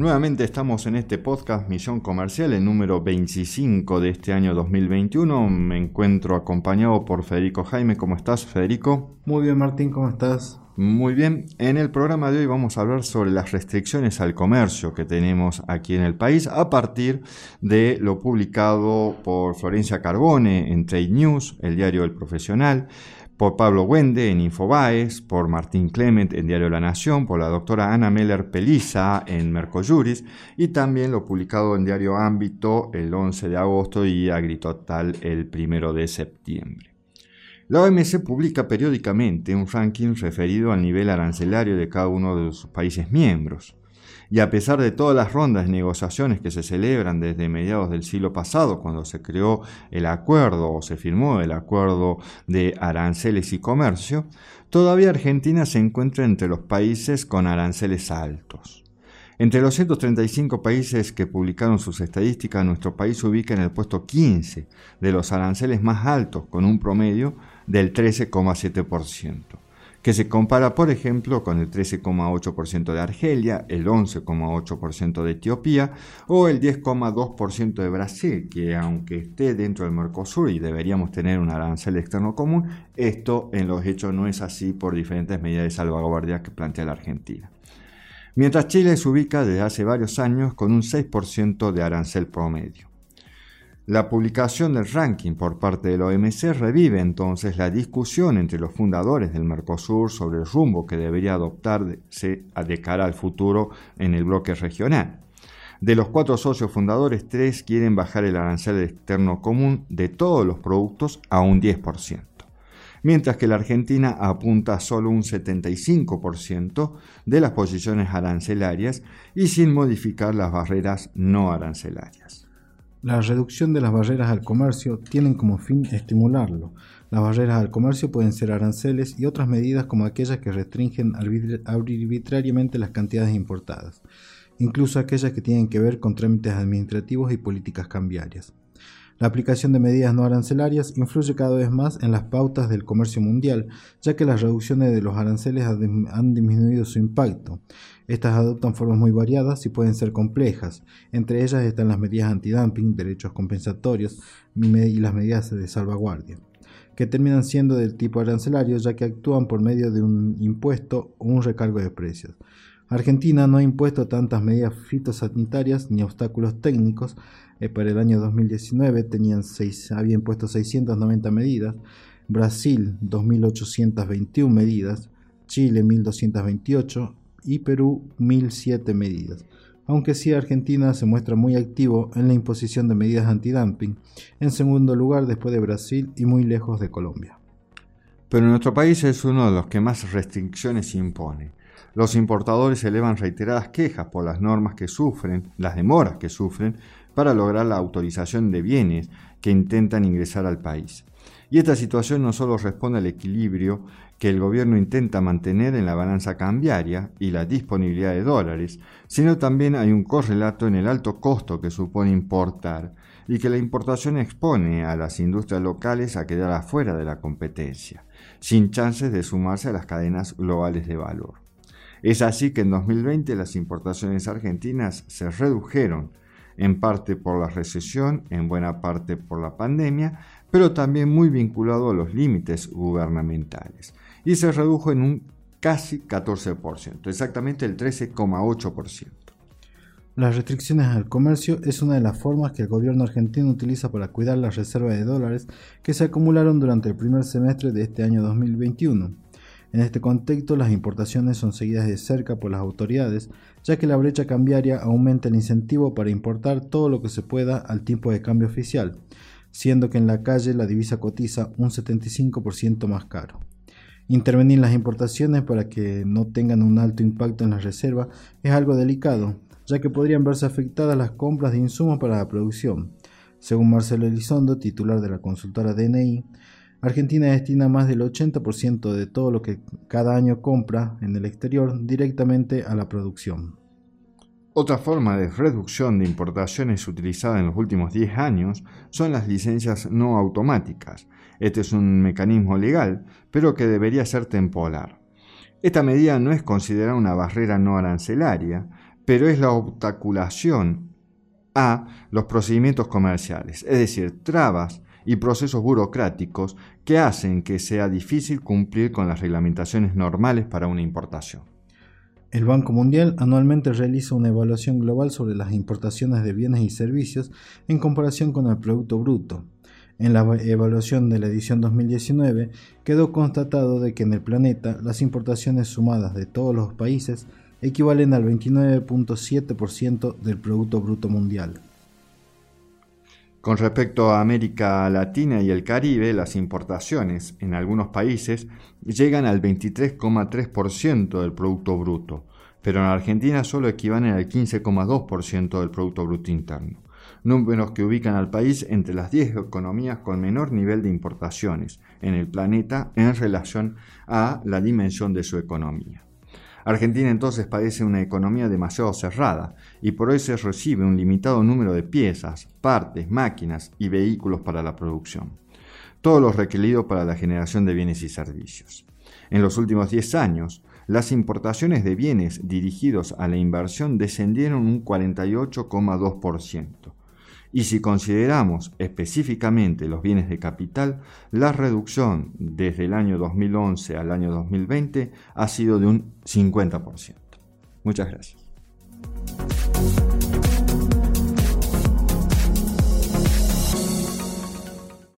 Nuevamente estamos en este podcast Misión Comercial, el número 25 de este año 2021. Me encuentro acompañado por Federico Jaime. ¿Cómo estás, Federico? Muy bien, Martín, ¿cómo estás? Muy bien, en el programa de hoy vamos a hablar sobre las restricciones al comercio que tenemos aquí en el país a partir de lo publicado por Florencia Carbone en Trade News, el diario El Profesional, por Pablo Wende en Infobaes, por Martín Clement en Diario La Nación, por la doctora Ana Meller Peliza en Mercojuris y también lo publicado en Diario Ámbito el 11 de agosto y Agritotal el 1 de septiembre. La OMC publica periódicamente un ranking referido al nivel arancelario de cada uno de sus países miembros y a pesar de todas las rondas de negociaciones que se celebran desde mediados del siglo pasado, cuando se creó el acuerdo o se firmó el acuerdo de aranceles y comercio, todavía Argentina se encuentra entre los países con aranceles altos. Entre los 135 países que publicaron sus estadísticas, nuestro país se ubica en el puesto 15 de los aranceles más altos, con un promedio del 13,7% que se compara, por ejemplo, con el 13,8% de Argelia, el 11,8% de Etiopía o el 10,2% de Brasil, que aunque esté dentro del Mercosur y deberíamos tener un arancel externo común, esto en los hechos no es así por diferentes medidas de salvaguardia que plantea la Argentina. Mientras Chile se ubica desde hace varios años con un 6% de arancel promedio. La publicación del ranking por parte de la OMC revive entonces la discusión entre los fundadores del Mercosur sobre el rumbo que debería adoptarse de cara al futuro en el bloque regional. De los cuatro socios fundadores, tres quieren bajar el arancel externo común de todos los productos a un 10%, mientras que la Argentina apunta solo un 75% de las posiciones arancelarias y sin modificar las barreras no arancelarias. La reducción de las barreras al comercio tienen como fin estimularlo. Las barreras al comercio pueden ser aranceles y otras medidas como aquellas que restringen arbitrariamente las cantidades importadas, incluso aquellas que tienen que ver con trámites administrativos y políticas cambiarias. La aplicación de medidas no arancelarias influye cada vez más en las pautas del comercio mundial, ya que las reducciones de los aranceles han disminuido su impacto. Estas adoptan formas muy variadas y pueden ser complejas. Entre ellas están las medidas antidumping, derechos compensatorios y las medidas de salvaguardia, que terminan siendo del tipo arancelario ya que actúan por medio de un impuesto o un recargo de precios. Argentina no ha impuesto tantas medidas fitosanitarias ni obstáculos técnicos. Eh, para el año 2019 tenían seis, había impuesto 690 medidas, Brasil 2.821 medidas, Chile 1.228 y Perú 1007 medidas, aunque sí Argentina se muestra muy activo en la imposición de medidas antidumping, en segundo lugar después de Brasil y muy lejos de Colombia. Pero nuestro país es uno de los que más restricciones impone. Los importadores elevan reiteradas quejas por las normas que sufren, las demoras que sufren, para lograr la autorización de bienes que intentan ingresar al país. Y esta situación no solo responde al equilibrio que el gobierno intenta mantener en la balanza cambiaria y la disponibilidad de dólares, sino también hay un correlato en el alto costo que supone importar y que la importación expone a las industrias locales a quedar afuera de la competencia, sin chances de sumarse a las cadenas globales de valor. Es así que en 2020 las importaciones argentinas se redujeron, en parte por la recesión, en buena parte por la pandemia, pero también muy vinculado a los límites gubernamentales, y se redujo en un casi 14%, exactamente el 13,8%. Las restricciones al comercio es una de las formas que el gobierno argentino utiliza para cuidar las reservas de dólares que se acumularon durante el primer semestre de este año 2021. En este contexto, las importaciones son seguidas de cerca por las autoridades, ya que la brecha cambiaria aumenta el incentivo para importar todo lo que se pueda al tipo de cambio oficial, siendo que en la calle la divisa cotiza un 75% más caro. Intervenir las importaciones para que no tengan un alto impacto en la reserva es algo delicado, ya que podrían verse afectadas las compras de insumos para la producción. Según Marcelo Elizondo, titular de la consultora DNI, Argentina destina más del 80% de todo lo que cada año compra en el exterior directamente a la producción. Otra forma de reducción de importaciones utilizada en los últimos 10 años son las licencias no automáticas. Este es un mecanismo legal, pero que debería ser temporal. Esta medida no es considerada una barrera no arancelaria, pero es la obstaculación a los procedimientos comerciales, es decir, trabas y procesos burocráticos que hacen que sea difícil cumplir con las reglamentaciones normales para una importación. El Banco Mundial anualmente realiza una evaluación global sobre las importaciones de bienes y servicios en comparación con el Producto Bruto. En la evaluación de la edición 2019 quedó constatado de que en el planeta las importaciones sumadas de todos los países equivalen al 29.7% del Producto Bruto Mundial. Con respecto a América Latina y el Caribe, las importaciones en algunos países llegan al 23,3% del Producto Bruto, pero en Argentina solo equivalen al 15,2% del Producto Bruto Interno, números que ubican al país entre las 10 economías con menor nivel de importaciones en el planeta en relación a la dimensión de su economía. Argentina entonces padece una economía demasiado cerrada y por eso recibe un limitado número de piezas, partes, máquinas y vehículos para la producción, todo lo requerido para la generación de bienes y servicios. En los últimos 10 años, las importaciones de bienes dirigidos a la inversión descendieron un 48,2%, y si consideramos específicamente los bienes de capital, la reducción desde el año 2011 al año 2020 ha sido de un 50%. Muchas gracias.